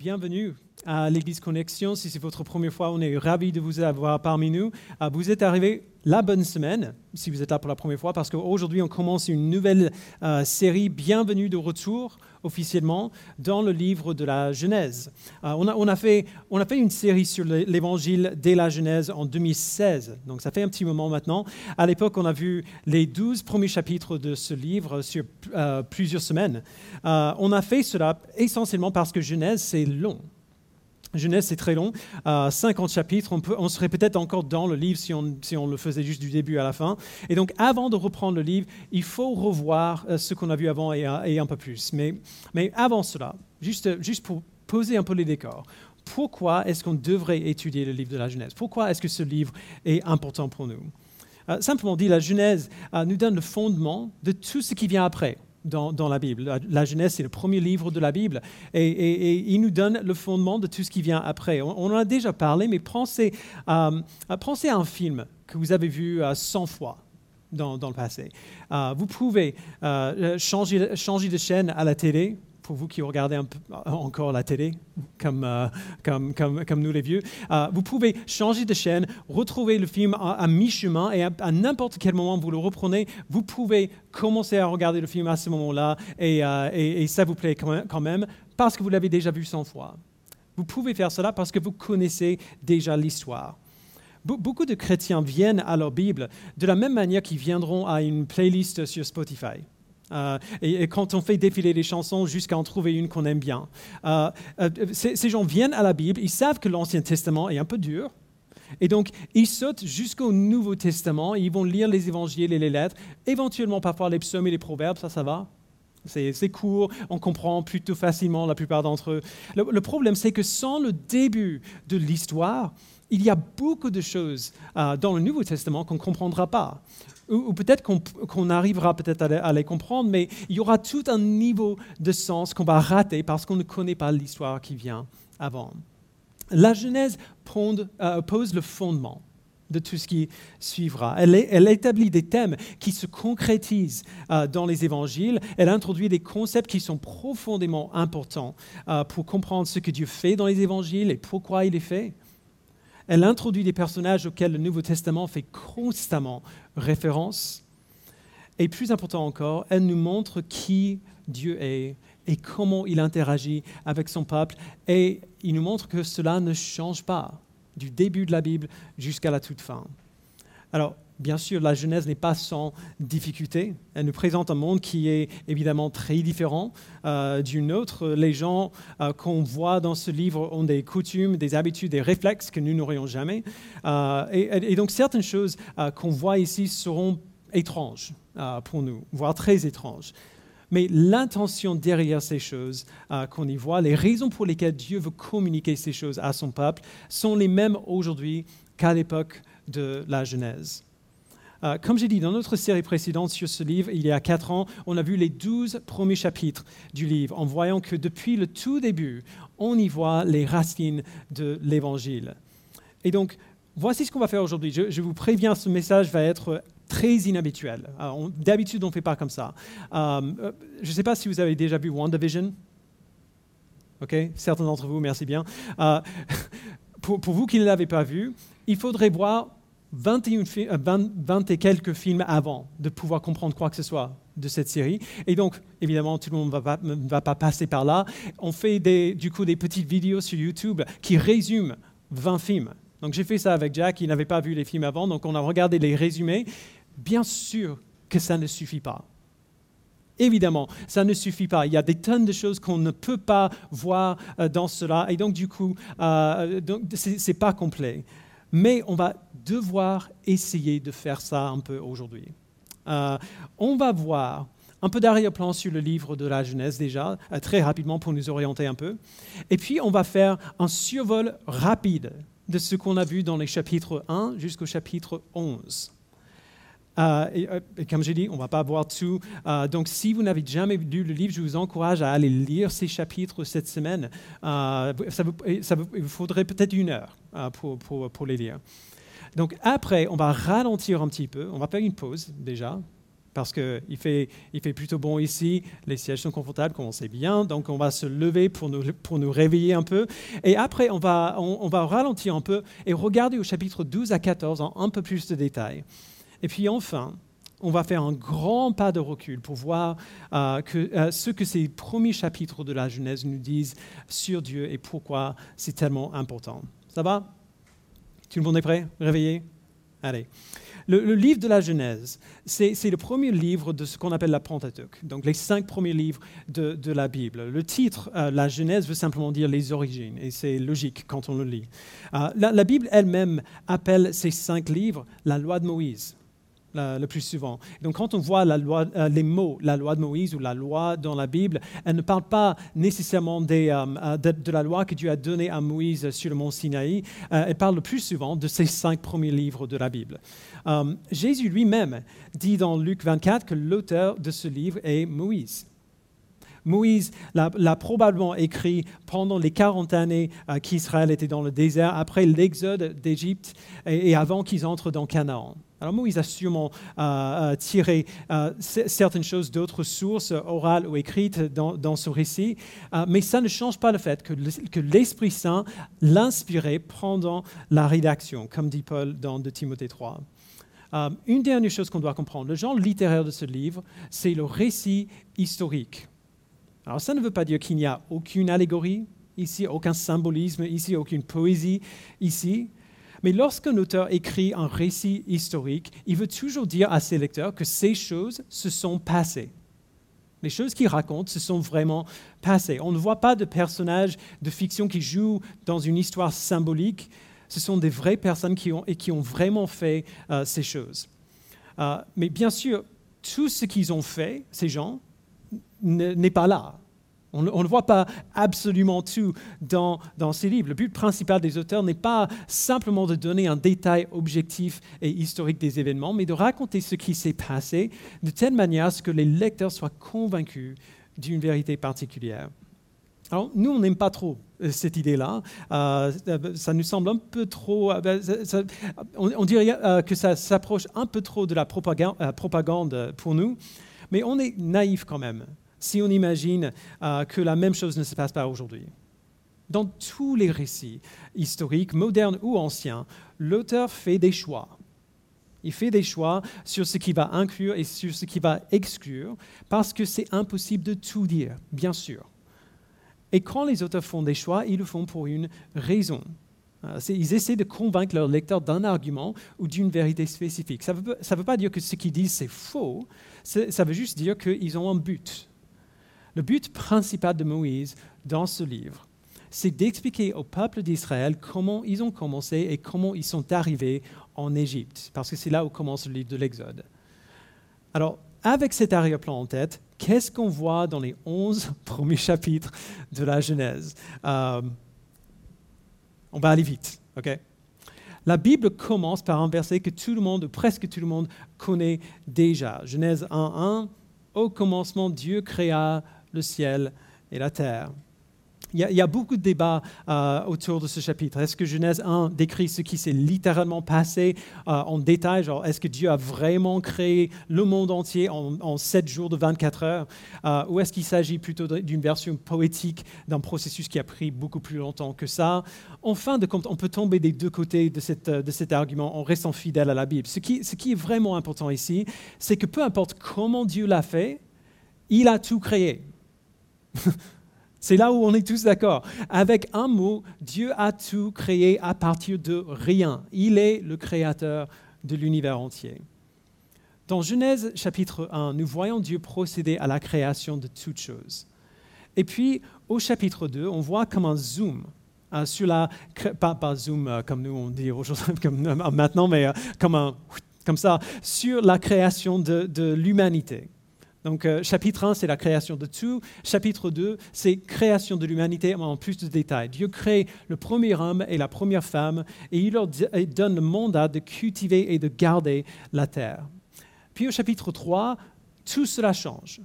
bienvenue à l'Église Connexion. Si c'est votre première fois, on est ravis de vous avoir parmi nous. Ah, vous êtes arrivé la bonne semaine, si vous êtes là pour la première fois, parce qu'aujourd'hui, on commence une nouvelle euh, série, Bienvenue de retour, officiellement, dans le livre de la Genèse. Euh, on, a, fait, on a fait une série sur l'Évangile dès la Genèse en 2016, donc ça fait un petit moment maintenant. À l'époque, on a vu les douze premiers chapitres de ce livre sur euh, plusieurs semaines. on a fait cela essentiellement parce que Genèse, c'est long. Genèse, c'est très long, 50 chapitres. On, serait peut-être encore dans le livre si on, le faisait juste du début à la fin. Et donc, avant de reprendre le livre, il faut revoir euh, ce qu'on a vu avant et, un peu plus. Mais, avant cela, juste, juste pour poser un peu les décors, pourquoi est-ce qu'on devrait étudier le livre de la Genèse? Pourquoi est-ce que ce livre est important pour nous? Euh, Simplement dit, la Genèse euh, nous donne le fondement de tout ce qui vient après dans, la Bible. La, Genèse, c'est le premier livre de la Bible et, il nous donne le fondement de tout ce qui vient après. On, en a déjà parlé, mais pensez, euh, pensez à un film que vous avez vu 100 euh, fois. Dans, le passé. Euh, vous pouvez changer de chaîne à la télé, pour vous qui regardez peu, encore la télé, comme, euh, comme, comme, comme, nous les vieux, euh, vous pouvez changer de chaîne, retrouver le film à, mi-chemin et à, n'importe quel moment vous le reprenez, vous pouvez commencer à regarder le film à ce moment-là et, euh, et, ça vous plaît quand même parce que vous l'avez déjà vu 100 fois. Vous pouvez faire cela parce que vous connaissez déjà l'histoire. Beaucoup de chrétiens viennent à leur Bible de la même manière qu'ils viendront à une playlist sur Spotify. Euh, et, quand on fait défiler les chansons jusqu'à en trouver une qu'on aime bien. Euh, euh, ces, gens viennent à la Bible, ils savent que l'Ancien Testament est un peu dur. Et donc, ils sautent jusqu'au Nouveau Testament, ils vont lire les évangiles et les lettres, éventuellement parfois les psaumes et les proverbes, ça, ça va. C'est court, on comprend plutôt facilement la plupart d'entre eux. Le, problème, c'est que sans le début de l'histoire, il y a beaucoup de choses dans le Nouveau Testament qu'on ne comprendra pas ou, peut-être qu'on arrivera peut-être à, les comprendre, mais il y aura tout un niveau de sens qu'on va rater parce qu'on ne connaît pas l'histoire qui vient avant. La Genèse euh, pose le fondement de tout ce qui suivra. Elle, établit des thèmes qui se concrétisent euh, dans les évangiles. Elle introduit des concepts qui sont profondément importants euh, pour comprendre ce que Dieu fait dans les évangiles et pourquoi il les fait. Elle introduit des personnages auxquels le Nouveau Testament fait constamment référence. Et plus important encore, elle nous montre qui Dieu est et comment il interagit avec son peuple. Et il nous montre que cela ne change pas du début de la Bible jusqu'à la toute fin. Alors, bien sûr, la Genèse n'est pas sans difficulté. Elle nous présente un monde qui est évidemment très différent euh, d'une autre. Les gens euh, qu'on voit dans ce livre ont des coutumes, des habitudes, des réflexes que nous n'aurions jamais. Euh, et, donc certaines choses qu'on voit ici seront étranges pour nous, voire très étranges. Mais l'intention derrière ces choses qu'on y voit, les raisons pour lesquelles Dieu veut communiquer ces choses à son peuple, sont les mêmes aujourd'hui qu'à l'époque de la Genèse. Euh, comme j'ai dit dans notre série précédente sur ce livre, il y a quatre ans, on a vu les douze premiers chapitres du livre en voyant que depuis le tout début, on y voit les racines de l'Évangile. Et donc, voici ce qu'on va faire aujourd'hui. Je, vous préviens, ce message va être très inhabituel. Euh, d'habitude, on ne fait pas comme ça. Euh, je ne sais pas si vous avez déjà vu WandaVision. OK Certains d'entre vous, merci bien. pour vous qui ne l'avez pas vu, il faudrait voir 21 20, euh, et quelques films avant de pouvoir comprendre quoi que ce soit de cette série. Et donc, évidemment, tout le monde ne va, pas passer par là. On fait des, du coup des petites vidéos sur YouTube qui résument 20 films. Donc j'ai fait ça avec Jack, il n'avait pas vu les films avant, donc on a regardé les résumés. Bien sûr que ça ne suffit pas. Évidemment, ça ne suffit pas. Il y a des tonnes de choses qu'on ne peut pas voir euh, dans cela, et donc du coup, euh, ce n'est pas complet. Mais on va devoir essayer de faire ça un peu aujourd'hui. Euh, on va voir un peu d'arrière-plan sur le livre de la Genèse déjà, euh, très rapidement pour nous orienter un peu. Et puis on va faire un survol rapide de ce qu'on a vu dans les chapitres 1 jusqu'au chapitre 11. Euh, euh, et, comme j'ai dit, on ne va pas voir tout. Euh, donc, si vous n'avez jamais lu le livre, je vous encourage à aller lire ces chapitres cette semaine. ça, vous, il vous faudrait peut-être une heure pour, pour, les lire. Donc, après, on va ralentir un petit peu. On va faire une pause déjà. parce qu'il fait, il fait plutôt bon ici, les sièges sont confortables, comme on sait bien, donc on va se lever pour nous, réveiller un peu. Et après, on va, ralentir un peu et regarder au chapitre 12 à 14 en un peu plus de détails. Et puis enfin, on va faire un grand pas de recul pour voir euh, euh, ce que ces premiers chapitres de la Genèse nous disent sur Dieu et pourquoi c'est tellement important. Ça va? Tout le monde est prêt? Réveillé? Allez. Le, livre de la Genèse, c'est le premier livre de ce qu'on appelle la Pentateuque, donc les cinq premiers livres de, la Bible. Le titre, euh, la Genèse, veut simplement dire les origines, et c'est logique quand on le lit. la, la Bible elle-même appelle ces cinq livres la loi de Moïse le plus souvent. Donc quand on voit euh, les mots, la loi de Moïse ou la loi dans la Bible, elle ne parle pas nécessairement euh, euh, de, la loi que Dieu a donnée à Moïse sur le mont Sinaï, elle parle le plus souvent de ces cinq premiers livres de la Bible. Jésus lui-même dit dans Luc 24 que l'auteur de ce livre est Moïse. Moïse l'a probablement écrit pendant les 40 années qu'Israël était dans le désert, après l'exode d'Égypte et, avant qu'ils entrent dans Canaan. Alors Moïse a sûrement euh, euh, tiré euh, certaines choses d'autres sources orales ou écrites dans, ce récit, mais ça ne change pas le fait que l'Esprit Saint l'inspirait pendant la rédaction, comme dit Paul dans 2 Timothée 3. une dernière chose qu'on doit comprendre, le genre littéraire de ce livre, c'est le récit historique. Alors ça ne veut pas dire qu'il n'y a aucune allégorie ici, aucun symbolisme ici, aucune poésie ici. Mais lorsqu'un auteur écrit un récit historique, il veut toujours dire à ses lecteurs que ces choses se sont passées. Les choses qu'il raconte se sont vraiment passées. On ne voit pas de personnages de fiction qui jouent dans une histoire symbolique. Ce sont des vraies personnes qui ont, et qui ont vraiment fait euh, ces choses. Euh, mais bien sûr, tout ce qu'ils ont fait, ces gens, n'est pas là. On, ne voit pas absolument tout dans, ces livres. Le but principal des auteurs n'est pas simplement de donner un détail objectif et historique des événements, mais de raconter ce qui s'est passé de telle manière à ce que les lecteurs soient convaincus d'une vérité particulière. Alors, nous, on n'aime pas trop euh, cette idée-là. Euh, ça nous semble un peu trop. Euh, ben, on, dirait que ça s'approche un peu trop de la propagande pour nous, mais on est naïf quand même si on imagine euh, que la même chose ne se passe pas aujourd'hui. Dans tous les récits historiques, modernes ou anciens, l'auteur fait des choix. Il fait des choix sur ce qu'il va inclure et sur ce qu'il va exclure, parce que c'est impossible de tout dire, bien sûr. Et quand les auteurs font des choix, ils le font pour une raison. Euh, ils essaient de convaincre leur lecteur d'un argument ou d'une vérité spécifique. Ça ne veut, pas dire que ce qu'ils disent c'est faux, ça veut juste dire qu'ils ont un but. Le but principal de Moïse dans ce livre, c'est d'expliquer au peuple d'Israël comment ils ont commencé et comment ils sont arrivés en Égypte, parce que c'est là où commence le livre de l'Exode. Alors, avec cet arrière-plan en tête, qu'est-ce qu'on voit dans les onze premiers chapitres de la Genèse? Euh, On va aller vite, la Bible commence par un verset que tout le monde, presque tout le monde, connaît déjà. Genèse 1.1, Au commencement, Dieu créa le ciel et la terre. Il y, a, beaucoup de débats euh, autour de ce chapitre. Est-ce que Genèse 1 décrit ce qui s'est littéralement passé euh, en détail? Genre, est-ce que Dieu a vraiment créé le monde entier en, 7 jours de 24 heures? Euh, Ou est-ce qu'il s'agit plutôt d'une version poétique d'un processus qui a pris beaucoup plus longtemps que ça? En fin de compte, on peut tomber des deux côtés de, cet argument en restant fidèle à la Bible. Ce qui est vraiment important ici, c'est que peu importe comment Dieu l'a fait, il a tout créé. C'est là où on est tous d'accord. Avec un mot, Dieu a tout créé à partir de rien. Il est le créateur de l'univers entier. Dans Genèse chapitre 1, nous voyons Dieu procéder à la création de toutes choses. Et puis, au chapitre 2, on voit comme un zoom euh, sur la... Pas, pas zoom euh, comme nous on dit aujourd'hui, comme euh, maintenant, mais comme, un, comme ça, sur la création de l'humanité. Donc, euh, chapitre 1, c'est la création de tout. Chapitre 2, c'est création de l'humanité en plus de détails. Dieu crée le premier homme et la première femme et il leur donne le mandat de cultiver et de garder la terre. Puis au chapitre 3, tout cela change.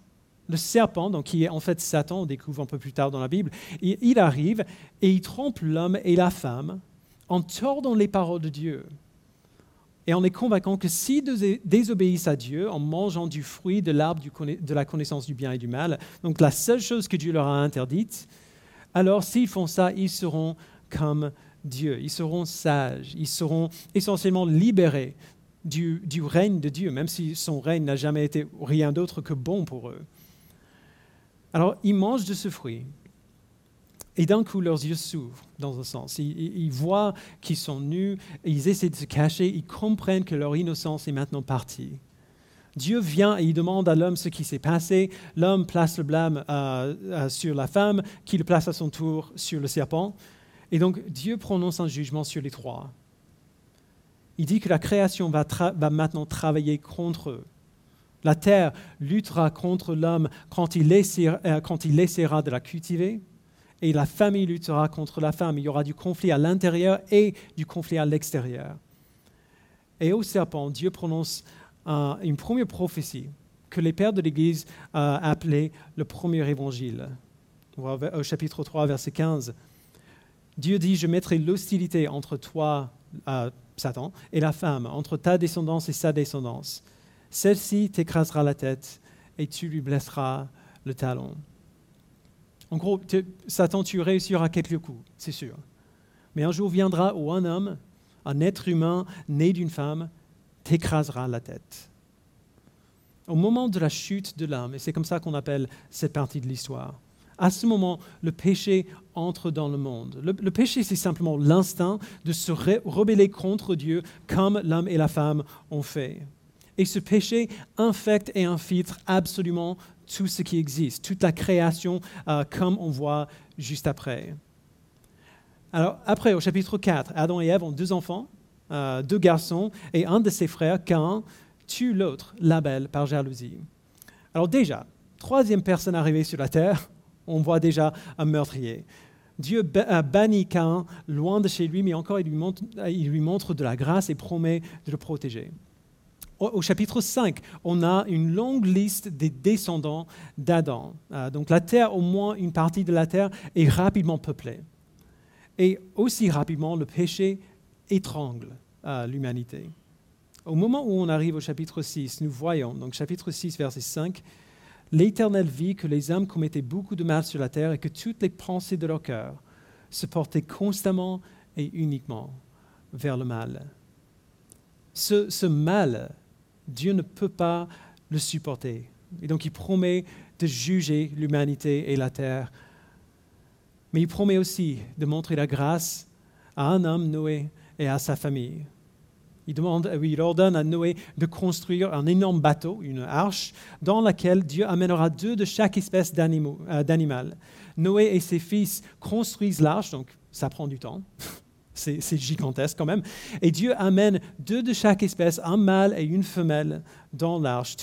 Le serpent, donc, qui est en fait Satan, on découvre un peu plus tard dans la Bible, il arrive et il trompe l'homme et la femme en tordant les paroles de Dieu et en les convainquant que s'ils désobéissent à Dieu en mangeant du fruit de l'arbre de la connaissance du bien et du mal, donc la seule chose que Dieu leur a interdite, alors s'ils font ça, ils seront comme Dieu, ils seront sages, ils seront essentiellement libérés du règne de Dieu, même si son règne n'a jamais été rien d'autre que bon pour eux. Alors ils mangent de ce fruit, et d'un coup, leurs yeux s'ouvrent, dans un sens. Ils, voient qu'ils sont nus, ils essaient de se cacher, ils comprennent que leur innocence est maintenant partie. Dieu vient et il demande à l'homme ce qui s'est passé. L'homme place le blâme euh, euh, sur la femme, qui le place à son tour sur le serpent. Et donc Dieu prononce un jugement sur les trois. Il dit que la création va, maintenant travailler contre eux. La terre luttera contre l'homme quand, il euh, quand il essaiera de la cultiver et la famille luttera contre la femme. Il y aura du conflit à l'intérieur et du conflit à l'extérieur. Et au serpent, Dieu prononce une première prophétie que les pères de l'Église euh, appelaient le premier évangile. Au chapitre 3, verset 15. Dieu dit, je mettrai l'hostilité entre toi, euh, Satan, et la femme, entre ta descendance et sa descendance. Celle-ci t'écrasera la tête et tu lui blesseras le talon. En gros, Satan, tu réussiras quelques coups, c'est sûr. Mais un jour viendra où un homme, un être humain né d'une femme, t'écrasera la tête. Au moment de la chute de l'homme, et c'est comme ça qu'on appelle cette partie de l'histoire, à ce moment, le péché entre dans le monde. Le, le péché, c'est simplement l'instinct de se rebeller contre Dieu comme l'homme et la femme ont fait. Et ce péché infecte et infiltre absolument tout ce qui existe, toute la création, euh, comme on voit juste après. Alors, après, au chapitre 4, Adam et Ève ont deux enfants, euh, deux garçons, et un de ses frères, Cain, tue l'autre, Label, par jalousie. Alors déjà, troisième personne arrivée sur la terre, on voit déjà un meurtrier. Dieu bannit Cain loin de chez lui, mais encore il lui montre de la grâce et promet de le protéger au, chapitre 5, on a une longue liste des descendants d'Adam. Euh, donc la terre, au moins une partie de la terre, est rapidement peuplée. Et aussi rapidement, le péché étrangle euh, l'humanité. Au moment où on arrive au chapitre 6, nous voyons, donc chapitre 6, verset 5, L'Éternel vit que les hommes commettaient beaucoup de mal sur la terre et que toutes les pensées de leur cœur se portaient constamment et uniquement vers le mal. Ce, ce mal Dieu ne peut pas le supporter. Et donc il promet de juger l'humanité et la terre. Mais il promet aussi de montrer la grâce à un homme, Noé, et à sa famille. Il, demande, il ordonne à Noé de construire un énorme bateau, une arche, dans laquelle Dieu amènera deux de chaque espèce euh, d'animal. Noé et ses fils construisent l'arche, donc ça prend du temps. C'est gigantesque quand même. Et Dieu amène deux de chaque espèce, un mâle et une femelle, dans l'arche.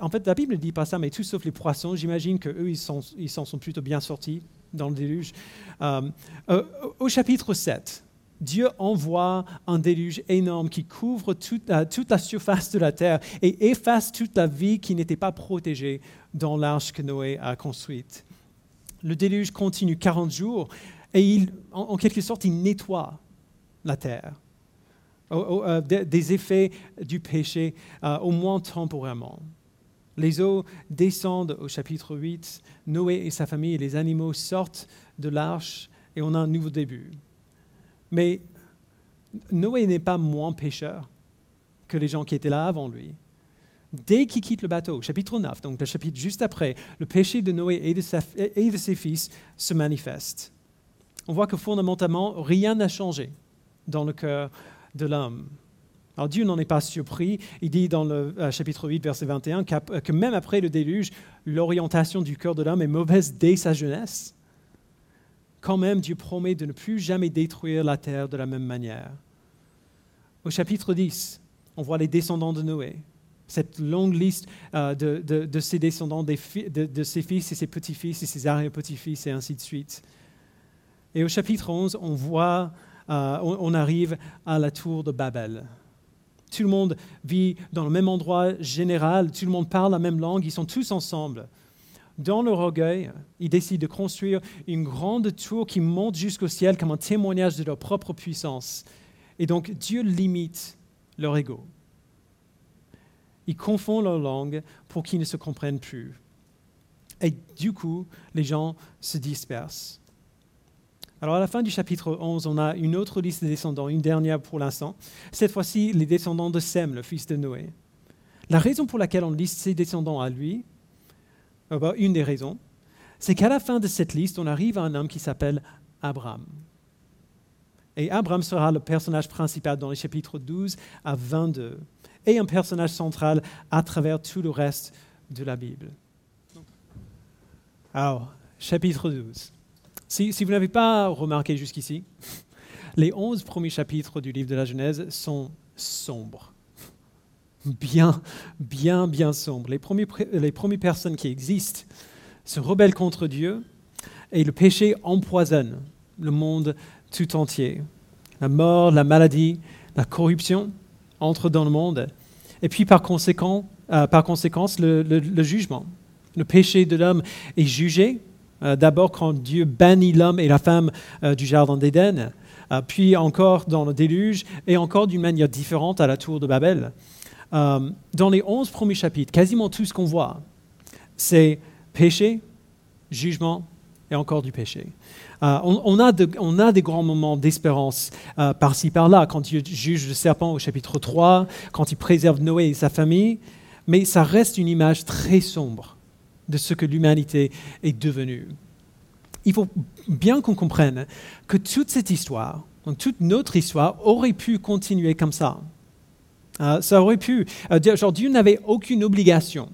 En fait, la Bible ne dit pas ça, mais tout sauf les poissons. J'imagine qu'eux, ils s'en sont plutôt bien sortis dans le déluge. Euh, euh, au chapitre 7, Dieu envoie un déluge énorme qui couvre toute, toute, la surface de la terre et efface toute la vie qui n'était pas protégée dans l'arche que Noé a construite. Le déluge continue 40 jours et il, en, quelque sorte, il nettoie la terre euh, des effets du péché, euh, au moins temporairement. Les eaux descendent au chapitre 8, Noé et sa famille et les animaux sortent de l'arche et on a un nouveau début. Mais Noé n'est pas moins pécheur que les gens qui étaient là avant lui. Dès qu'il quitte le bateau, chapitre 9, donc le chapitre juste après, le péché de Noé et de ses fils se manifeste on voit que fondamentalement, rien n'a changé dans le cœur de l'homme. Alors Dieu n'en est pas surpris. Il dit dans le euh, chapitre 8, verset 21, que même après le déluge, l'orientation du cœur de l'homme est mauvaise dès sa jeunesse. Quand même, Dieu promet de ne plus jamais détruire la terre de la même manière. Au chapitre 10, on voit les descendants de Noé, cette longue liste euh, de, ses descendants, de, ses fils et ses petits-fils et ses arrière-petits-fils et ainsi de suite. Et au chapitre 11, on voit, euh, on, arrive à la tour de Babel. Tout le monde vit dans le même endroit général, tout le monde parle la même langue, ils sont tous ensemble. Dans leur orgueil, ils décident de construire une grande tour qui monte jusqu'au ciel comme un témoignage de leur propre puissance. Et donc Dieu limite leur ego. Ils confondent leur langue pour qu'ils ne se comprennent plus. Et du coup, les gens se dispersent. Alors à la fin du chapitre 11, on a une autre liste de descendants, une dernière pour l'instant. Cette fois-ci, les descendants de Sem, le fils de Noé. La raison pour laquelle on liste ses descendants à lui, euh, bah, une des raisons, c'est qu'à la fin de cette liste, on arrive à un homme qui s'appelle Abraham. Et Abraham sera le personnage principal dans les chapitres 12 à 22 et un personnage central à travers tout le reste de la Bible. Alors, chapitre 12. Si, vous n'avez pas remarqué jusqu'ici, les 11 premiers chapitres du livre de la Genèse sont sombres. Bien, bien, bien sombres. Les, premiers, les premières personnes qui existent se rebellent contre Dieu et le péché empoisonne le monde tout entier. La mort, la maladie, la corruption entrent dans le monde. Et puis par conséquent, euh, par conséquence, le, jugement. Le péché de l'homme est jugé euh, d'abord quand Dieu bannit l'homme et la femme euh, du jardin d'Éden, puis encore dans le déluge, et encore d'une manière différente à la tour de Babel. dans les onze premiers chapitres, quasiment tout ce qu'on voit, c'est péché, jugement et encore du péché. Euh, on, a des grands moments d'espérance euh, par-ci, par-là, quand Dieu juge le serpent au chapitre 3, quand il préserve Noé et sa famille, mais ça reste une image très sombre de ce que l'humanité est devenue. Il faut bien qu'on comprenne que toute cette histoire, toute notre histoire, aurait pu continuer comme ça. Euh, ça aurait pu. genre, Dieu n'avait aucune obligation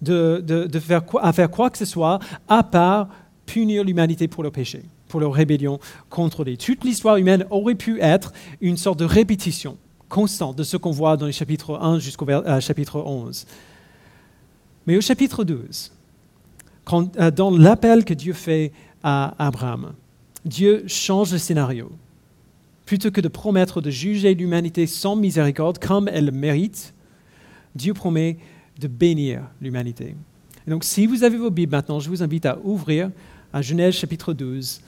de, faire à faire quoi que ce soit à part punir l'humanité pour le péché pour leur rébellion contre lui. Toute l'histoire humaine aurait pu être une sorte de répétition constante de ce qu'on voit dans les chapitres 1 jusqu'au euh, chapitre 11. Mais au chapitre 12, quand, euh, dans l'appel que Dieu fait à Abraham, Dieu change le scénario. Plutôt que de promettre de juger l'humanité sans miséricorde comme elle le mérite, Dieu promet de bénir l'humanité. Donc, si vous avez vos Bibles maintenant, je vous invite à ouvrir à Genèse chapitre 12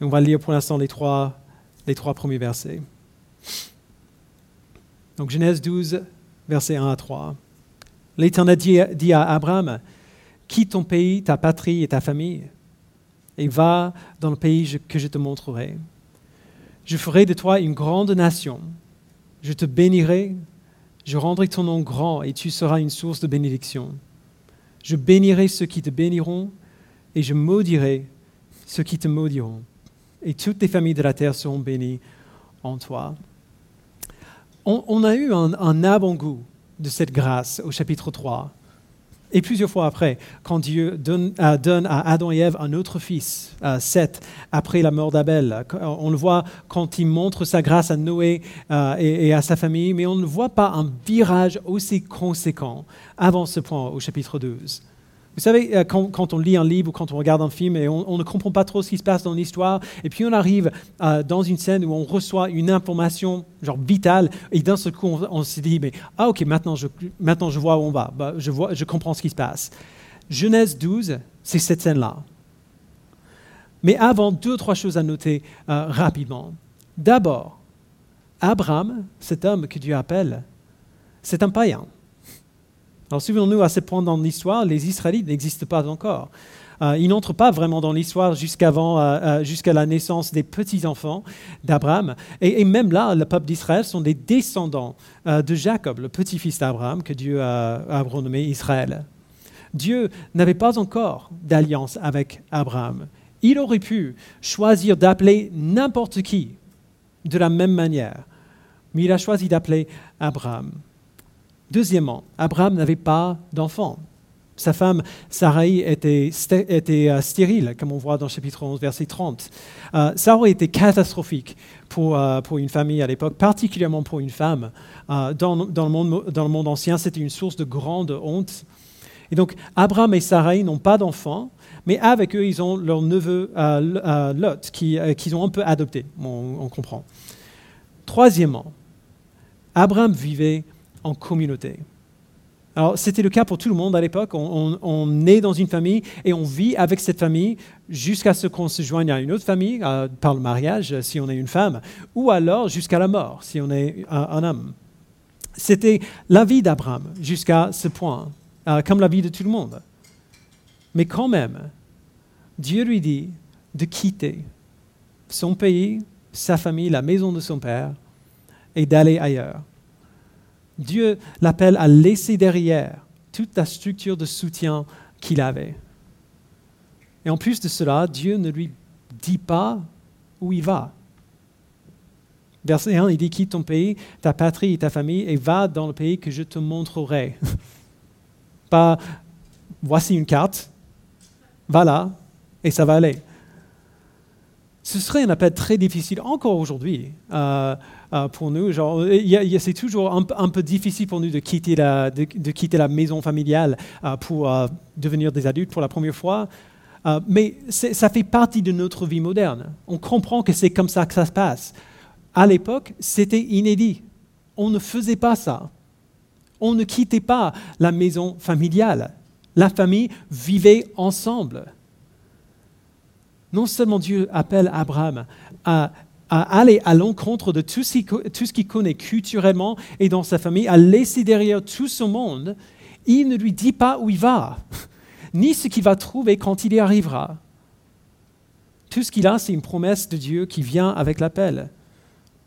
on va lire pour l'instant les trois, les trois premiers versets. Donc Genèse 12, versets 1 à 3. L'Éternel dit à Abraham, quitte ton pays, ta patrie et ta famille, et va dans le pays que je te montrerai. Je ferai de toi une grande nation. Je te bénirai, je rendrai ton nom grand, et tu seras une source de bénédiction. Je bénirai ceux qui te béniront, et je maudirai ceux qui te maudiront et toutes les familles de la terre seront bénies en toi. On, a eu un, avant-goût de cette grâce au chapitre 3. Et plusieurs fois après, quand Dieu donne, euh, à Adam et Ève un autre fils, euh, Seth, après la mort d'Abel, on le voit quand il montre sa grâce à Noé euh, et, à sa famille, mais on ne voit pas un virage aussi conséquent avant ce point au chapitre 12. Vous savez, euh, quand, on lit un livre ou quand on regarde un film et on, ne comprend pas trop ce qui se passe dans l'histoire, et puis on arrive euh, dans une scène où on reçoit une information genre vitale, et d'un seul coup on, se dit, mais ah ok, maintenant je, maintenant je vois où on va, bah, je, vois, je comprends ce qui se passe. Genèse 12, c'est cette scène-là. Mais avant, deux ou trois choses à noter euh, rapidement. D'abord, Abraham, cet homme que Dieu appelle, c'est un païen. Alors souvenons-nous, à ce point dans l'histoire, les Israélites n'existent pas encore. Euh, ils n'entrent pas vraiment dans l'histoire euh, euh, jusqu'à la naissance des petits-enfants d'Abraham. Et, même là, le peuple d'Israël sont des descendants de Jacob, le petit-fils d'Abraham, que Dieu a, a renommé Israël. Dieu n'avait pas encore d'alliance avec Abraham. Il aurait pu choisir d'appeler n'importe qui de la même manière, mais il a choisi d'appeler Abraham. Deuxièmement, Abraham n'avait pas d'enfant. Sa femme Sarai était, euh, stérile, comme on voit dans le chapitre 11, verset 30. Euh, ça aurait été catastrophique pour, euh, pour une famille à l'époque, particulièrement pour une femme. dans, dans, le monde, dans, le monde, ancien, c'était une source de grande honte. Et donc, Abraham et Sarai n'ont pas d'enfant, mais avec eux, ils ont leur neveu Lot, qu'ils ont un peu adopté, on comprend. Troisièmement, Abraham vivait en communauté. Alors, c'était le cas pour tout le monde à l'époque. On, on, est dans une famille et on vit avec cette famille jusqu'à ce qu'on se joigne à une autre famille par le mariage, si on est une femme, ou alors jusqu'à la mort, si on est un, homme. C'était la vie d'Abraham jusqu'à ce point, euh, comme la vie de tout le monde. Mais quand même, Dieu lui dit de quitter son pays, sa famille, la maison de son père, et d'aller ailleurs. Dieu l'appelle à laisser derrière toute la structure de soutien qu'il avait. Et en plus de cela, Dieu ne lui dit pas où il va. Verset 1, il dit quitte ton pays, ta patrie et ta famille et va dans le pays que je te montrerai. pas voici une carte, va là et ça va aller. Ce serait un appel très difficile encore aujourd'hui. Euh, euh, pour nous. c'est toujours un, peu difficile pour nous de quitter la, maison familiale euh, pour devenir des adultes pour la première fois. mais ça fait partie de notre vie moderne. On comprend que c'est comme ça que ça se passe. À l'époque, c'était inédit. On ne faisait pas ça. On ne quittait pas la maison familiale. La famille vivait ensemble. Non seulement Dieu appelle Abraham à aller à l'encontre de tout ce qu'il connaît culturellement et dans sa famille, à laisser derrière tout ce monde, il ne lui dit pas où il va, ni ce qu'il va trouver quand il y arrivera. Tout ce qu'il a, c'est une promesse de Dieu qui vient avec l'appel.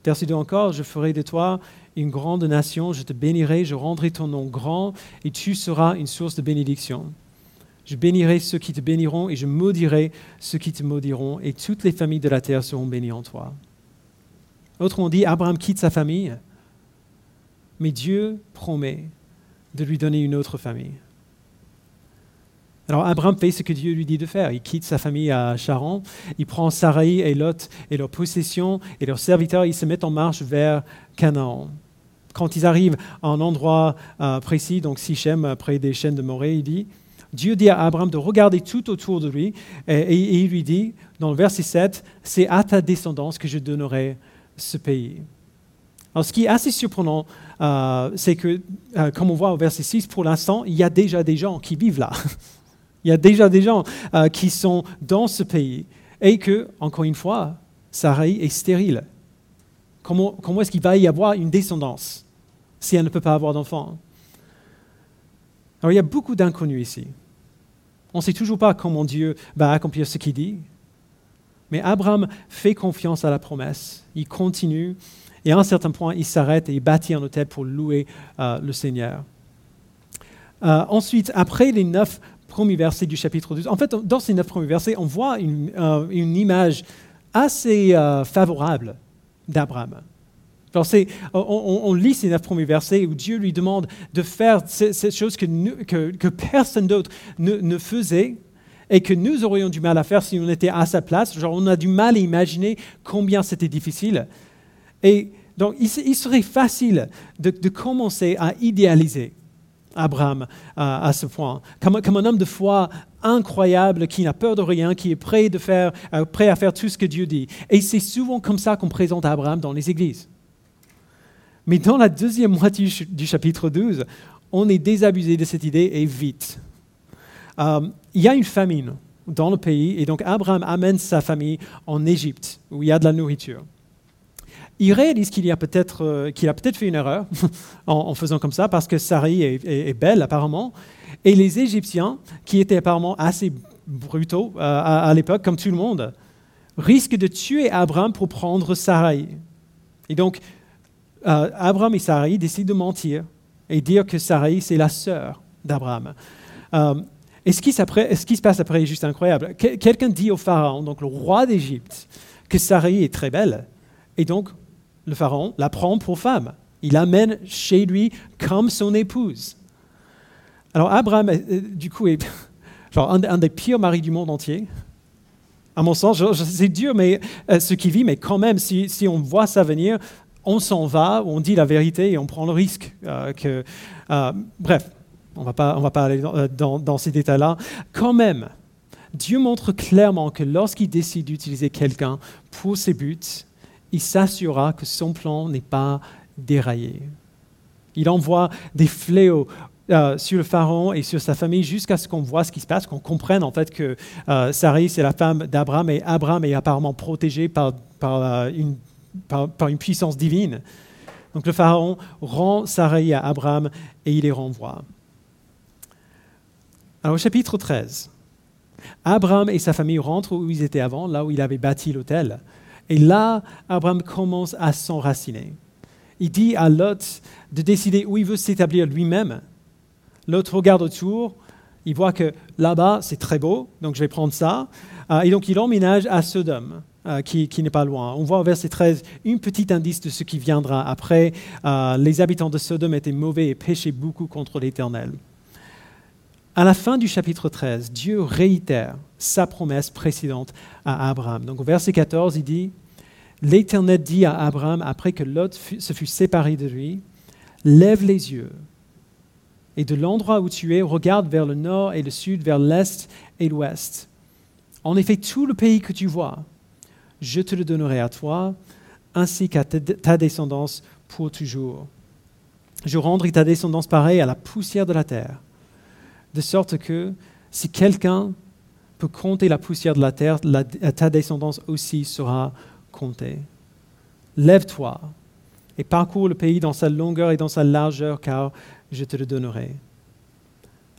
Verset 2 encore, je ferai de toi une grande nation, je te bénirai, je rendrai ton nom grand, et tu seras une source de bénédiction. Je bénirai ceux qui te béniront, et je maudirai ceux qui te maudiront, et toutes les familles de la terre seront bénies en toi. Autrement dit, Abraham quitte sa famille, mais Dieu promet de lui donner une autre famille. Alors Abraham fait ce que Dieu lui dit de faire. Il quitte sa famille à Charan, il prend Sarai et Lot et leurs possessions et leurs serviteurs, ils se mettent en marche vers Canaan. Quand ils arrivent à un endroit euh, précis, donc Sichem, près des chaînes de Morée, il dit, Dieu dit à Abraham de regarder tout autour de lui et, il lui dit, dans le verset 7, c'est à ta descendance que je donnerai ce pays. Alors, ce qui est assez surprenant, euh, c'est que, euh, comme on voit au verset 6, pour l'instant, il y a déjà des gens qui vivent là. il y a déjà des gens euh, qui sont dans ce pays. Et que, encore une fois, Sarai est stérile. Comment, comment est-ce qu'il va y avoir une descendance si elle ne peut pas avoir d'enfant? Alors, il y a beaucoup d'inconnus ici. On ne sait toujours pas comment Dieu va accomplir ce qu'il dit. Mais Abraham fait confiance à la promesse, il continue, et à un certain point, il s'arrête et il bâtit un hôtel pour louer euh, le Seigneur. Euh, ensuite, après les neuf premiers versets du chapitre 12, en fait, dans ces neuf premiers versets, on voit une, euh, image assez favorable d'Abraham. On, lit ces neuf premiers versets où Dieu lui demande de faire cette chose que, que, personne d'autre ne, faisait, et que nous aurions du mal à faire si on était à sa place. Genre, on a du mal à imaginer combien c'était difficile. Et donc, il, serait facile de, commencer à idéaliser Abraham à, ce point, comme, un homme de foi incroyable qui n'a peur de rien, qui est prêt, euh, prêt à faire tout ce que Dieu dit. Et c'est souvent comme ça qu'on présente Abraham dans les églises. Mais dans la deuxième moitié du chapitre 12, on est désabusé de cette idée et vite. Euh, il y a une famine dans le pays et donc Abraham amène sa famille en Égypte où il y a de la nourriture. Il réalise qu'il a peut-être euh, a peut-être fait une erreur en, faisant comme ça parce que Sarai est, belle apparemment et les Égyptiens qui étaient apparemment assez brutaux euh, à, l'époque comme tout le monde risquent de tuer Abraham pour prendre Sarai. Et donc Abraham et Sarai décident de mentir et dire que Sarai c'est la sœur d'Abraham. Et ce qui, se passe après est juste incroyable? Quelqu'un dit au pharaon, donc le roi d'Égypte, que Sarai est très belle. Et donc, le pharaon la prend pour femme. Il l'amène chez lui comme son épouse. Alors, Abraham, euh, du coup, est genre un, des pires maris du monde entier. À mon sens, c'est dur, mais euh, ce qui vit, mais quand même, si, on voit ça venir, on s'en va, on dit la vérité et on prend le risque. Euh, que, bref, on ne va pas aller euh, dans, ces détails-là. Quand même, Dieu montre clairement que lorsqu'il décide d'utiliser quelqu'un pour ses buts, il s'assurera que son plan n'est pas déraillé. Il envoie des fléaux euh, sur le pharaon et sur sa famille jusqu'à ce qu'on voit ce qui se passe, qu'on comprenne en fait que euh, Sarai, c'est la femme d'Abraham et Abraham est apparemment protégé par, par, une, par, une puissance divine. Donc le pharaon rend Sarai à Abraham et il les renvoie. Alors au chapitre 13, Abraham et sa famille rentrent où ils étaient avant, là où il avait bâti l'autel. Et là, Abraham commence à s'enraciner. Il dit à Lot de décider où il veut s'établir lui-même. Lot regarde autour, il voit que là-bas, c'est très beau, donc je vais prendre ça. Euh, et donc il emménage à Sodome. Euh, qui, n'est pas loin. On voit au verset 13 un petit indice de ce qui viendra après. Euh, les habitants de Sodome étaient mauvais et péchaient beaucoup contre l'Éternel. À la fin du chapitre 13, Dieu réitère sa promesse précédente à Abraham. Donc au verset 14, il dit, L'Éternel dit à Abraham, après que Lot se fut séparé de lui, Lève les yeux et de l'endroit où tu es, regarde vers le nord et le sud, vers l'est et l'ouest. En effet, tout le pays que tu vois, je te le donnerai à toi, ainsi qu'à ta descendance pour toujours. Je rendrai ta descendance pareille à la poussière de la terre, de sorte que si quelqu'un peut compter la poussière de la terre, ta descendance aussi sera comptée. Lève-toi et parcours le pays dans sa longueur et dans sa largeur, car je te le donnerai.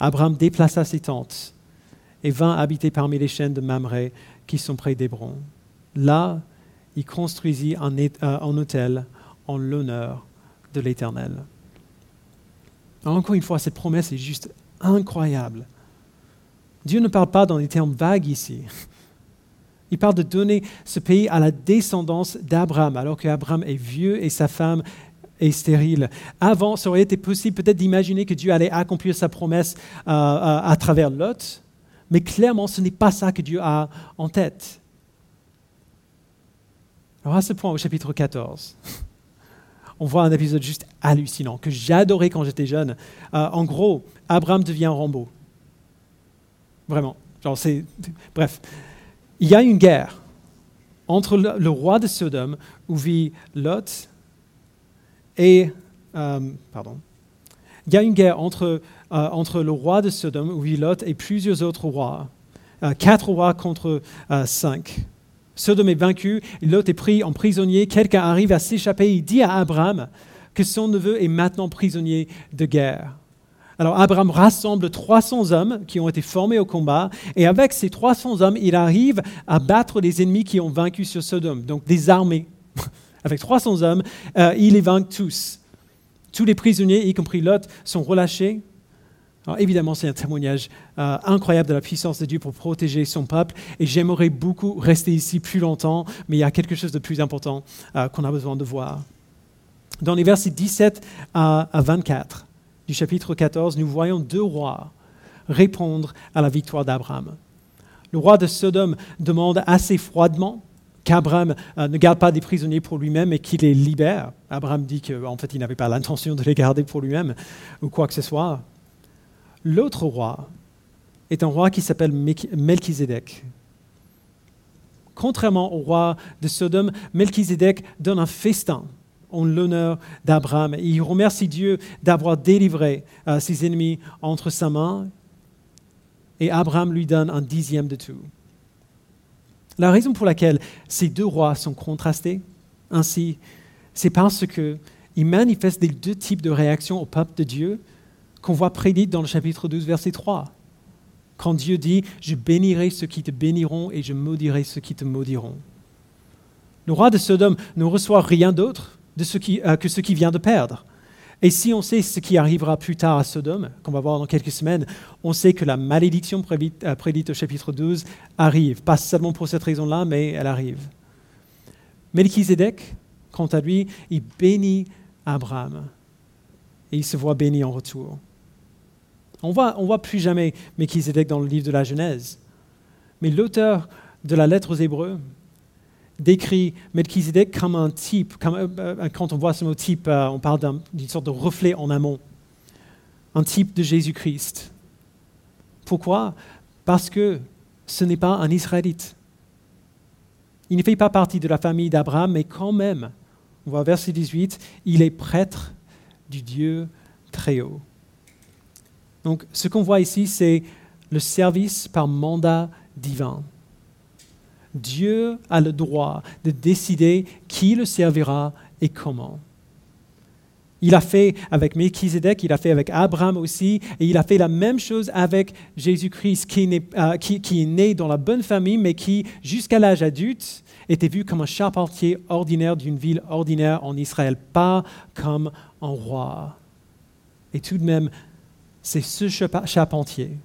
Abraham déplaça ses tentes et vint habiter parmi les chaînes de Mamré qui sont près d'Hébron. Là, il construisit un, euh, hôtel en l'honneur de l'Éternel. Encore une fois, cette promesse est juste incroyable. Dieu ne parle pas dans des termes vagues ici. Il parle de donner ce pays à la descendance d'Abraham, alors qu'Abraham est vieux et sa femme est stérile. Avant, ça aurait été possible peut-être d'imaginer que Dieu allait accomplir sa promesse euh, euh, à travers Lot, mais clairement, ce n'est pas ça que Dieu a en tête. Alors à ce point, au chapitre 14, on voit un épisode juste hallucinant que j'adorais quand j'étais jeune. Euh, en gros, Abraham devient Rambo. Vraiment. Genre, c'est... Bref, il y a une guerre entre le, roi de Sodome, où vit Lot, et... Euh, pardon. Il y a une guerre entre, euh, entre le roi de Sodome, où vit Lot, et plusieurs autres rois. quatre rois contre cinq. Sodome est vaincu, Lot est pris en prisonnier, quelqu'un arrive à s'échapper, il dit à Abraham que son neveu est maintenant prisonnier de guerre. Alors Abraham rassemble 300 hommes qui ont été formés au combat, et avec ces 300 hommes, il arrive à battre les ennemis qui ont vaincu sur Sodome, donc des armées. avec 300 hommes, euh, il les vainc tous. Tous les prisonniers, y compris Lot, sont relâchés, alors évidemment, c'est un témoignage euh, incroyable de la puissance de Dieu pour protéger son peuple. Et j'aimerais beaucoup rester ici plus longtemps, mais il y a quelque chose de plus important euh, qu'on a besoin de voir. Dans les versets 17 à, 24 du chapitre 14, nous voyons deux rois répondre à la victoire d'Abraham. Le roi de Sodome demande assez froidement qu'Abraham euh, ne garde pas des prisonniers pour lui-même et qu'il les libère. Abraham dit qu'en fait, il n'avait pas l'intention de les garder pour lui-même ou quoi que ce soit. L'autre roi est un roi qui s'appelle Melchizedek. Contrairement au roi de Sodome, Melchizedek donne un festin en l'honneur d'Abraham. Il remercie Dieu d'avoir délivré euh, ses ennemis entre sa main et Abraham lui donne un dixième de tout. La raison pour laquelle ces deux rois sont contrastés ainsi, c'est parce qu'ils manifestent des deux types de réactions au peuple de Dieu qu'on voit prédite dans le chapitre 12, verset 3. Quand Dieu dit, je bénirai ceux qui te béniront et je maudirai ceux qui te maudiront. Le roi de Sodome ne reçoit rien d'autre euh, que ce qu'il vient de perdre. Et si on sait ce qui arrivera plus tard à Sodome, qu'on va voir dans quelques semaines, on sait que la malédiction prédite, euh, prédite au chapitre 12 arrive. Pas seulement pour cette raison-là, mais elle arrive. Melchizedek, quant à lui, il bénit Abraham. Et il se voit béni en retour. On voit, voit plus jamais Melchizedek dans le livre de la Genèse. Mais l'auteur de la lettre aux Hébreux décrit Melchizedek comme un type. Euh, euh, quand on voit ce mot type, euh, on parle d'une sorte de reflet en amont. Un type de Jésus-Christ. Pourquoi? Parce que ce n'est pas un Israélite. Il ne fait pas partie de la famille d'Abraham, mais quand même, on voit verset 18, il est prêtre du Dieu très haut. Donc, ce qu'on voit ici, c'est le service par mandat divin. Dieu a le droit de décider qui le servira et comment. Il a fait avec Melchizedek, il a fait avec Abraham aussi, et il a fait la même chose avec Jésus-Christ, qui, euh, qui, est né dans la bonne famille, mais qui, jusqu'à l'âge adulte, était vu comme un charpentier ordinaire d'une ville ordinaire en Israël, pas comme un roi. Et tout de même, c'est ce charpentier,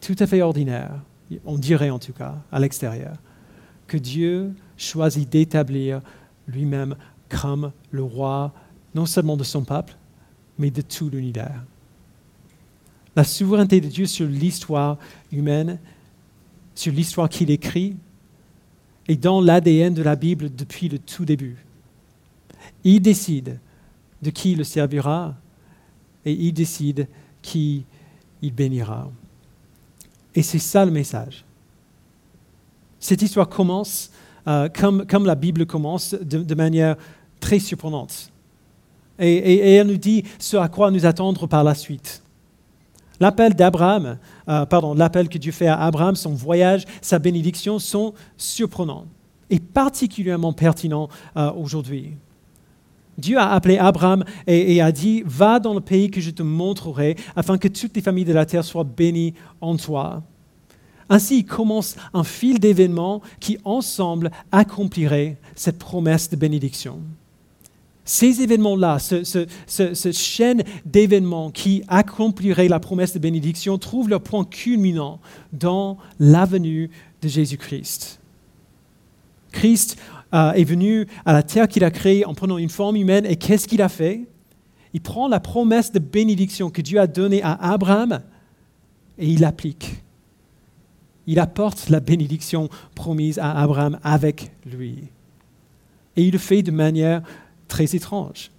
tout à fait ordinaire, on dirait en tout cas, à l'extérieur, que Dieu choisit d'établir lui-même comme le roi, non seulement de son peuple, mais de tout l'univers. La souveraineté de Dieu sur l'histoire humaine, sur l'histoire qu'il écrit, est dans l'ADN de la Bible depuis le tout début. Il décide de qui le servira et il décide qui il bénira. Et c'est ça le message. Cette histoire commence euh, comme, comme, la Bible commence, de, manière très surprenante. Et, elle nous dit ce à quoi nous attendre par la suite. L'appel d'Abraham, euh, pardon, l'appel que Dieu fait à Abraham, son voyage, sa bénédiction sont surprenants et particulièrement pertinents euh, aujourd'hui. Dieu a appelé Abraham et, a dit, va dans le pays que je te montrerai, afin que toutes les familles de la terre soient bénies en toi. Ainsi, commence un fil d'événements qui, ensemble, accompliraient cette promesse de bénédiction. Ces événements-là, cette chaîne d'événements qui accompliraient la promesse de bénédiction, trouvent leur point culminant dans la venue de Jésus-Christ. Christ euh, est venu à la terre qu'il a créée en prenant une forme humaine et qu'est-ce qu'il a fait? Il prend la promesse de bénédiction que Dieu a donnée à Abraham et il l'applique. Il apporte la bénédiction promise à Abraham avec lui. Et il le fait de manière très étrange.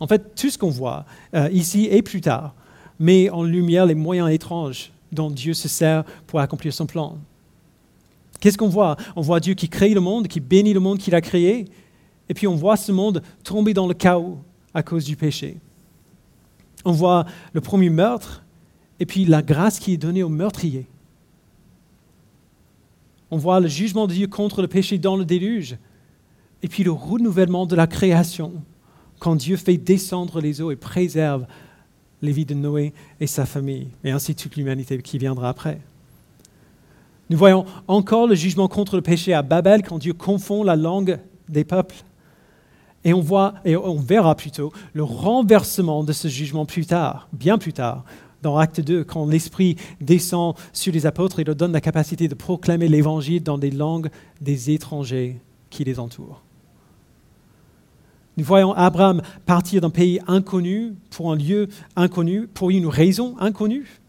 En fait, tout ce qu'on voit euh, ici et plus tard met en lumière les moyens étranges dont Dieu se sert pour accomplir son plan. Qu'est-ce qu'on voit? On voit Dieu qui crée le monde, qui bénit le monde qu'il a créé, et puis on voit ce monde tomber dans le chaos à cause du péché. On voit le premier meurtre, et puis la grâce qui est donnée au meurtrier. On voit le jugement de Dieu contre le péché dans le déluge, et puis le renouvellement de la création, quand Dieu fait descendre les eaux et préserve les vies de Noé et sa famille, et ainsi toute l'humanité qui viendra après. Nous voyons encore le jugement contre le péché à Babel quand Dieu confond la langue des peuples. Et on verra plutôt, le renversement de ce jugement plus tard, bien plus tard, dans Acte 2, quand l'Esprit descend sur les apôtres et leur donne la capacité de proclamer l'Évangile dans des langues des étrangers qui les entourent. Nous voyons Abraham partir d'un pays inconnu pour un lieu inconnu, pour une raison inconnue.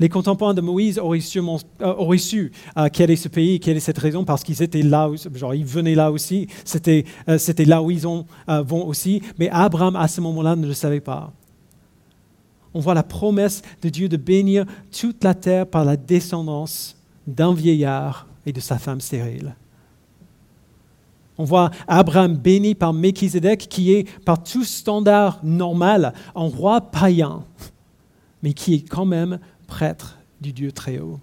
Les contemporains de Moïse auraient, euh, su euh, quel est ce pays, quelle est cette raison, parce qu'ils étaient là, genre ils venaient là aussi, c'était euh, là où ils vont aussi, mais Abraham à ce moment-là ne le savait pas. On voit la promesse de Dieu de bénir toute la terre par la descendance d'un vieillard et de sa femme stérile. On voit Abraham béni par Melchizedek, qui est par tout standard normal un roi païen, mais qui est quand même prêtre du Dieu très haut.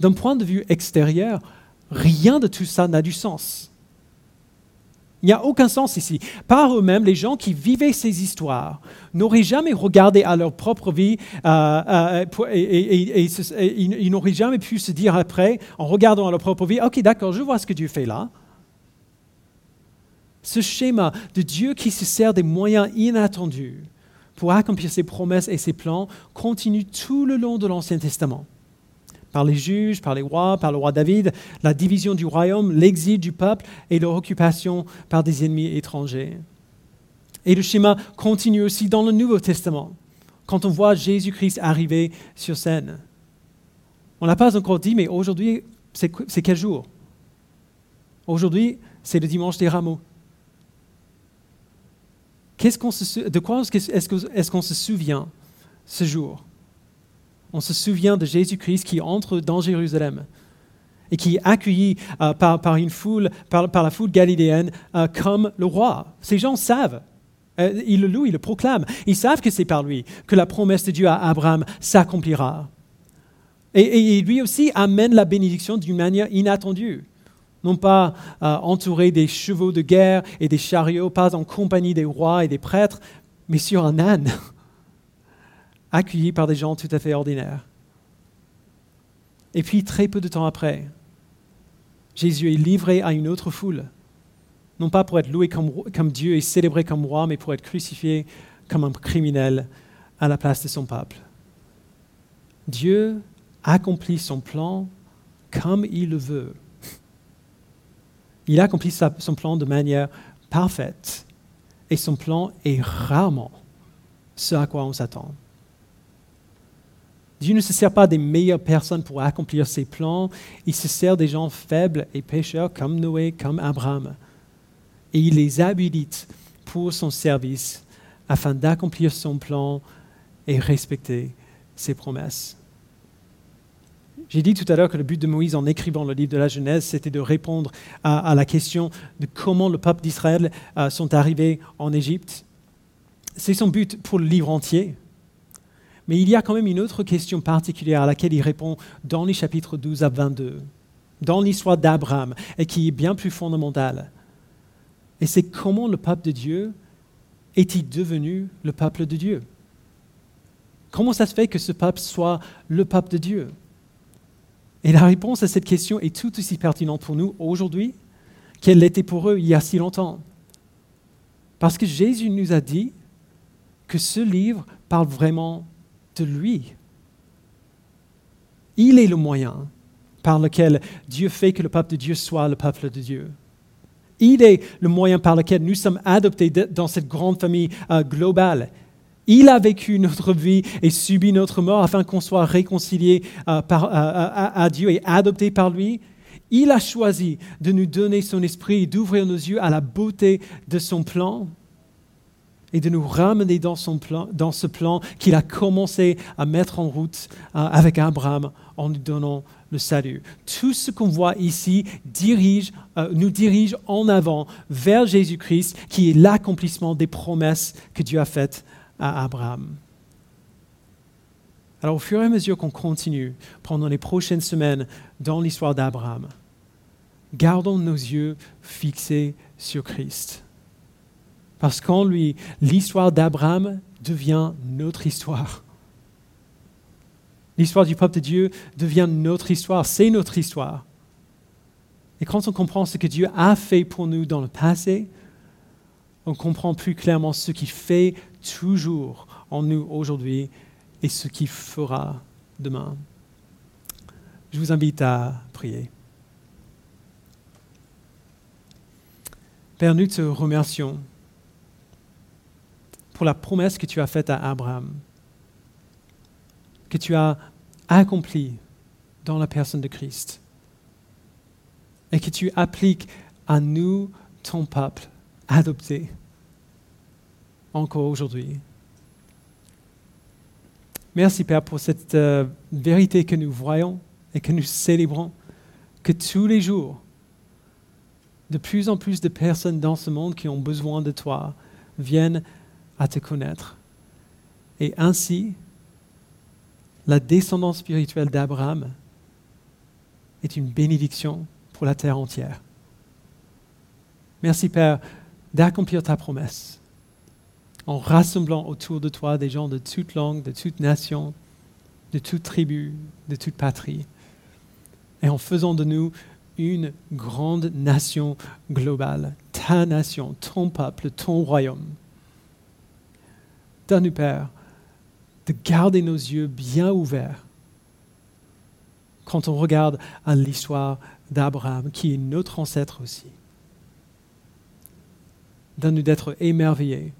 D'un point de vue extérieur, rien de tout ça n'a du sens. Il n'y a aucun sens ici. Par eux-mêmes, les gens qui vivaient ces histoires n'auraient jamais regardé à leur propre vie euh, euh, et, ils n'auraient jamais pu se dire après, en regardant à leur propre vie, OK, d'accord, je vois ce que Dieu fait là. Ce schéma de Dieu qui se sert des moyens inattendus pour accomplir ses promesses et ses plans continue tout le long de l'Ancien Testament. Par les juges, par les rois, par le roi David, la division du royaume, l'exil du peuple et leur occupation par des ennemis étrangers. Et le schéma continue aussi dans le Nouveau Testament, quand on voit Jésus-Christ arriver sur scène. On n'a pas encore dit, mais aujourd'hui, c'est quel jour? Aujourd'hui, c'est le dimanche des rameaux de quoi est-ce qu'on se souvient ce jour? On se souvient de Jésus-Christ qui entre dans Jérusalem et qui est accueilli euh, par, une foule, par, la foule galiléenne euh, comme le roi. Ces gens savent Euh, ils le louent, ils le proclament. Ils savent que c'est par lui que la promesse de Dieu à Abraham s'accomplira. Et, lui aussi amène la bénédiction d'une manière inattendue. Non pas euh, entouré des chevaux de guerre et des chariots, pas en compagnie des rois et des prêtres, mais sur un âne, accueilli par des gens tout à fait ordinaires. Et puis, très peu de temps après, Jésus est livré à une autre foule non pas pour être loué comme, Dieu et célébré comme roi, mais pour être crucifié comme un criminel à la place de son peuple. Dieu accomplit son plan comme il le veut. Il accomplit son plan de manière parfaite et son plan est rarement ce à quoi on s'attend. Dieu ne se sert pas des meilleures personnes pour accomplir ses plans, il se sert des gens faibles et pécheurs comme Noé, comme Abraham et il les habilite pour son service afin d'accomplir son plan et respecter ses promesses. J'ai dit tout à l'heure que le but de Moïse en écrivant le livre de la Genèse, c'était de répondre à, la question de comment le peuple d'Israël euh, sont arrivés en Égypte. C'est son but pour le livre entier. Mais il y a quand même une autre question particulière à laquelle il répond dans les chapitres 12 à 22, dans l'histoire d'Abraham, et qui est bien plus fondamentale. Et c'est comment le peuple de Dieu est-il devenu le peuple de Dieu? Comment ça se fait que ce peuple soit le peuple de Dieu? Et la réponse à cette question est tout aussi pertinente pour nous aujourd'hui qu'elle l'était pour eux il y a si longtemps. Parce que Jésus nous a dit que ce livre parle vraiment de lui. Il est le moyen par lequel Dieu fait que le peuple de Dieu soit le peuple de Dieu. Il est le moyen par lequel nous sommes adoptés dans cette grande famille euh, globale. Il a vécu notre vie et subi notre mort afin qu'on soit réconcilié euh, à, Dieu et adopté par lui. Il a choisi de nous donner son esprit et d'ouvrir nos yeux à la beauté de son plan et de nous ramener dans, son plan, dans ce plan qu'il a commencé à mettre en route euh, avec Abraham en nous donnant le salut. Tout ce qu'on voit ici euh, nous dirige en avant vers Jésus-Christ, qui est l'accomplissement des promesses que Dieu a faites à Abraham. Alors au fur et à mesure qu'on continue pendant les prochaines semaines dans l'histoire d'Abraham, gardons nos yeux fixés sur Christ. Parce qu'en lui, l'histoire d'Abraham devient notre histoire. L'histoire du peuple de Dieu devient notre histoire, c'est notre histoire. Et quand on comprend ce que Dieu a fait pour nous dans le passé, on comprend plus clairement ce qu'il fait toujours en nous aujourd'hui et ce qu'il fera demain. Je vous invite à prier. Père, nous te remercions pour la promesse que tu as faite à Abraham que tu as accompli dans la personne de Christ et que tu appliques à nous, ton peuple, adopté, encore aujourd'hui. Merci Père pour cette euh, vérité que nous voyons et que nous célébrons, que tous les jours, de plus en plus de personnes dans ce monde qui ont besoin de toi viennent à te connaître. Et ainsi, la descendance spirituelle d'Abraham est une bénédiction pour la terre entière. Merci Père d'accomplir ta promesse en rassemblant autour de toi des gens de toute langue, de toute nation, de toute tribu, de toute patrie, et en faisant de nous une grande nation globale, ta nation, ton peuple, ton royaume. Donne-nous, Père, de garder nos yeux bien ouverts quand on regarde à l'histoire d'Abraham, qui est notre ancêtre aussi. Donne-nous d'être émerveillés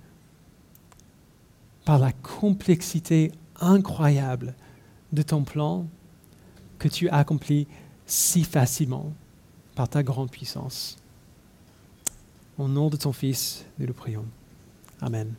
par la complexité incroyable de ton plan que tu accomplis si facilement par ta grande puissance. Au nom de ton Fils, nous le prions. Amen.